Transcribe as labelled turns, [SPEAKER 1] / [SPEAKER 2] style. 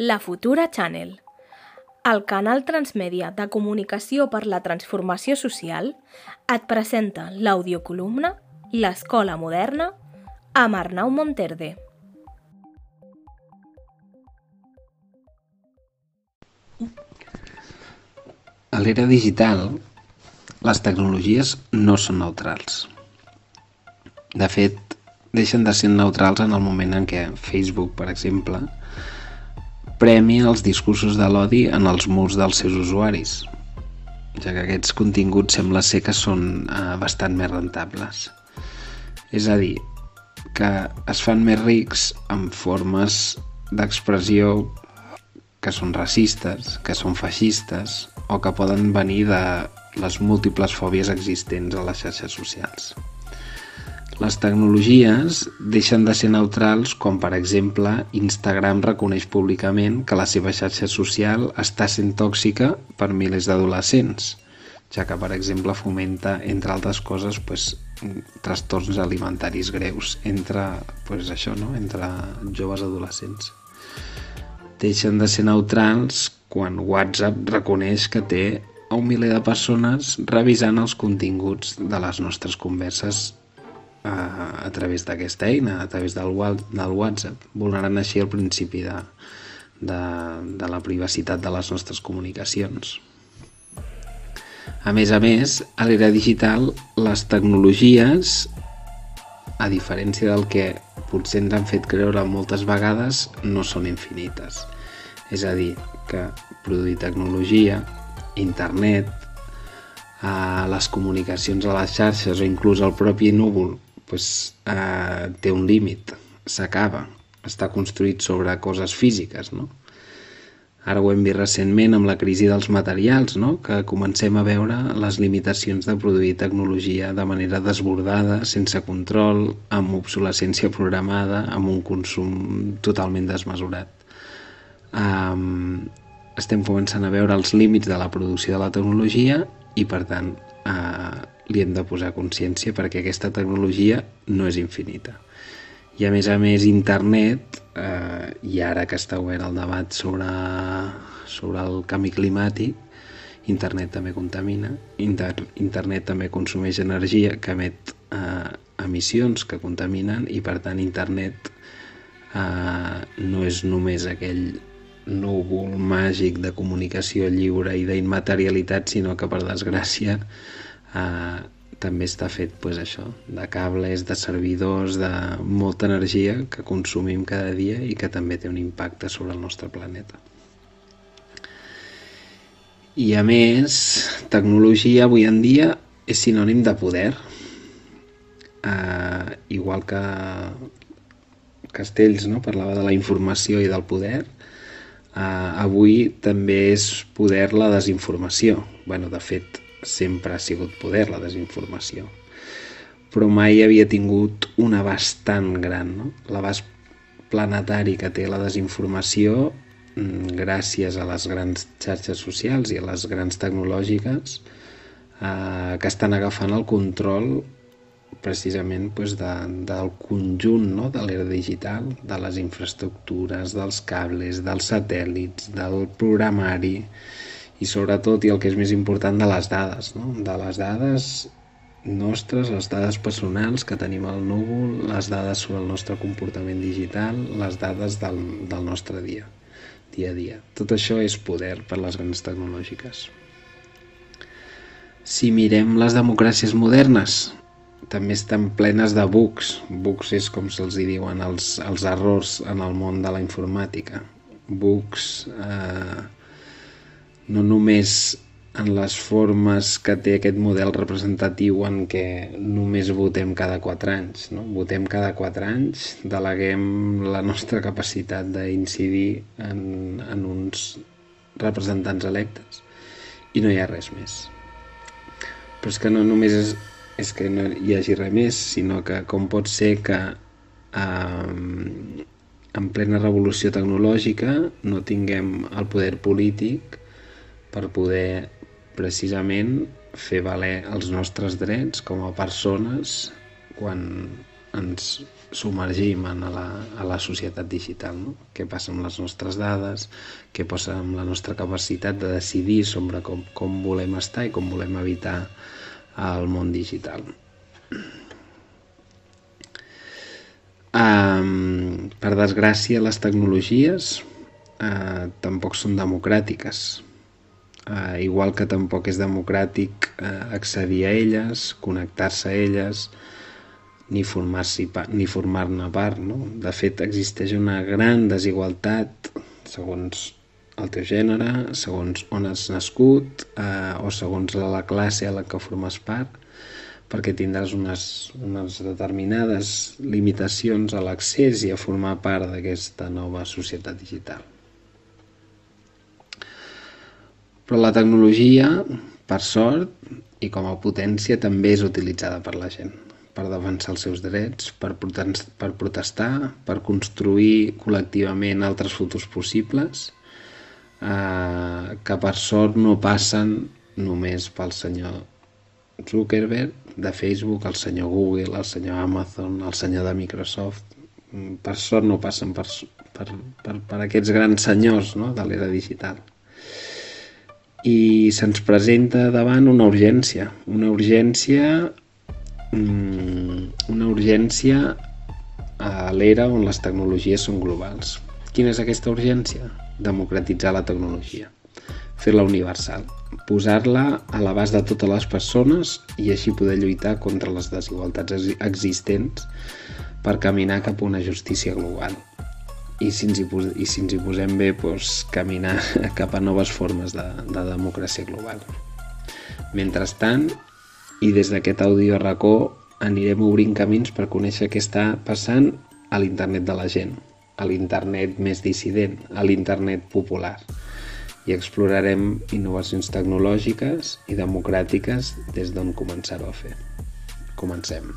[SPEAKER 1] La Futura Channel, el canal transmèdia de comunicació per la transformació social, et presenta l'audiocolumna L'escola moderna amb Arnau Monterde.
[SPEAKER 2] A l'era digital, les tecnologies no són neutrals. De fet, deixen de ser neutrals en el moment en què Facebook, per exemple, premia els discursos de l'odi en els murs dels seus usuaris, ja que aquests continguts sembla ser que són eh, bastant més rentables. És a dir, que es fan més rics amb formes d'expressió que són racistes, que són feixistes o que poden venir de les múltiples fòbies existents a les xarxes socials. Les tecnologies deixen de ser neutrals quan, per exemple, Instagram reconeix públicament que la seva xarxa social està sent tòxica per milers d'adolescents, ja que, per exemple, fomenta, entre altres coses, pues, trastorns alimentaris greus entre, pues, això, no? entre joves adolescents. Deixen de ser neutrals quan WhatsApp reconeix que té a un miler de persones revisant els continguts de les nostres converses a, a través d'aquesta eina, a través del, del WhatsApp, vulnerant així el principi de, de, de la privacitat de les nostres comunicacions. A més a més, a l'era digital, les tecnologies, a diferència del que potser ens han fet creure moltes vegades, no són infinites. És a dir, que produir tecnologia, internet, a les comunicacions a les xarxes o inclús el propi núvol pues, eh, té un límit, s'acaba, està construït sobre coses físiques, no? Ara ho hem vist recentment amb la crisi dels materials, no? que comencem a veure les limitacions de produir tecnologia de manera desbordada, sense control, amb obsolescència programada, amb un consum totalment desmesurat. Um, estem començant a veure els límits de la producció de la tecnologia i, per tant, uh, li hem de posar consciència perquè aquesta tecnologia no és infinita. I a més a més internet, eh, i ara que està obert el debat sobre, sobre el canvi climàtic, internet també contamina, inter, internet també consumeix energia que emet eh, emissions que contaminen i per tant internet eh, no és només aquell núvol màgic de comunicació lliure i d'immaterialitat, sinó que per desgràcia eh, també està fet pues, això, de cables, de servidors, de molta energia que consumim cada dia i que també té un impacte sobre el nostre planeta. I a més, tecnologia avui en dia és sinònim de poder. Eh, igual que Castells no? parlava de la informació i del poder, eh, avui també és poder la desinformació. bueno, de fet, sempre ha sigut poder, la desinformació. Però mai havia tingut un abast tan gran, no? L'abast planetari que té la desinformació mm, gràcies a les grans xarxes socials i a les grans tecnològiques eh, que estan agafant el control precisament pues, de, del conjunt no? de l'era digital, de les infraestructures, dels cables, dels satèl·lits, del programari, i sobretot, i el que és més important, de les dades, no? de les dades nostres, les dades personals que tenim al núvol, les dades sobre el nostre comportament digital, les dades del, del nostre dia, dia a dia. Tot això és poder per les grans tecnològiques. Si mirem les democràcies modernes, també estan plenes de bugs. Bugs és com se'ls diuen els, els errors en el món de la informàtica. Bugs eh, no només en les formes que té aquest model representatiu en què només votem cada quatre anys. No? Votem cada quatre anys, deleguem la nostra capacitat d'incidir en, en uns representants electes i no hi ha res més. Però és que no només és, és que no hi hagi res més, sinó que com pot ser que eh, en plena revolució tecnològica no tinguem el poder polític per poder precisament fer valer els nostres drets com a persones quan ens submergim en la, a la societat digital, no? què passa amb les nostres dades, què passa amb la nostra capacitat de decidir sobre com, com volem estar i com volem evitar el món digital. Um, per desgràcia, les tecnologies uh, tampoc són democràtiques. Uh, igual que tampoc és democràtic uh, accedir a elles, connectar-se a elles, ni formar-ne ni formar part. No? De fet, existeix una gran desigualtat segons el teu gènere, segons on has nascut eh, o segons la classe a la que formes part, perquè tindràs unes, unes determinades limitacions a l'accés i a formar part d'aquesta nova societat digital. Però la tecnologia, per sort, i com a potència també és utilitzada per la gent per defensar els seus drets, per, per protestar, per construir col·lectivament altres futurs possibles, eh, que per sort no passen només pel senyor Zuckerberg de Facebook, el senyor Google, el senyor Amazon, el senyor de Microsoft. Per sort no passen per, per, per, per aquests grans senyors no? de l'era digital. I se'ns presenta davant una urgència, una urgència Mm, una urgència a l'era on les tecnologies són globals. Quina és aquesta urgència? Democratitzar la tecnologia, fer-la universal, posar-la a l'abast de totes les persones i així poder lluitar contra les desigualtats existents per caminar cap a una justícia global. I si ens hi, pos i si ens hi posem bé, doncs, caminar cap a noves formes de, de democràcia global. Mentrestant, i des d'aquest àudio racó anirem obrint camins per conèixer què està passant a l'internet de la gent, a l'internet més dissident, a l'internet popular. I explorarem innovacions tecnològiques i democràtiques des d'on començar-ho a fer. Comencem.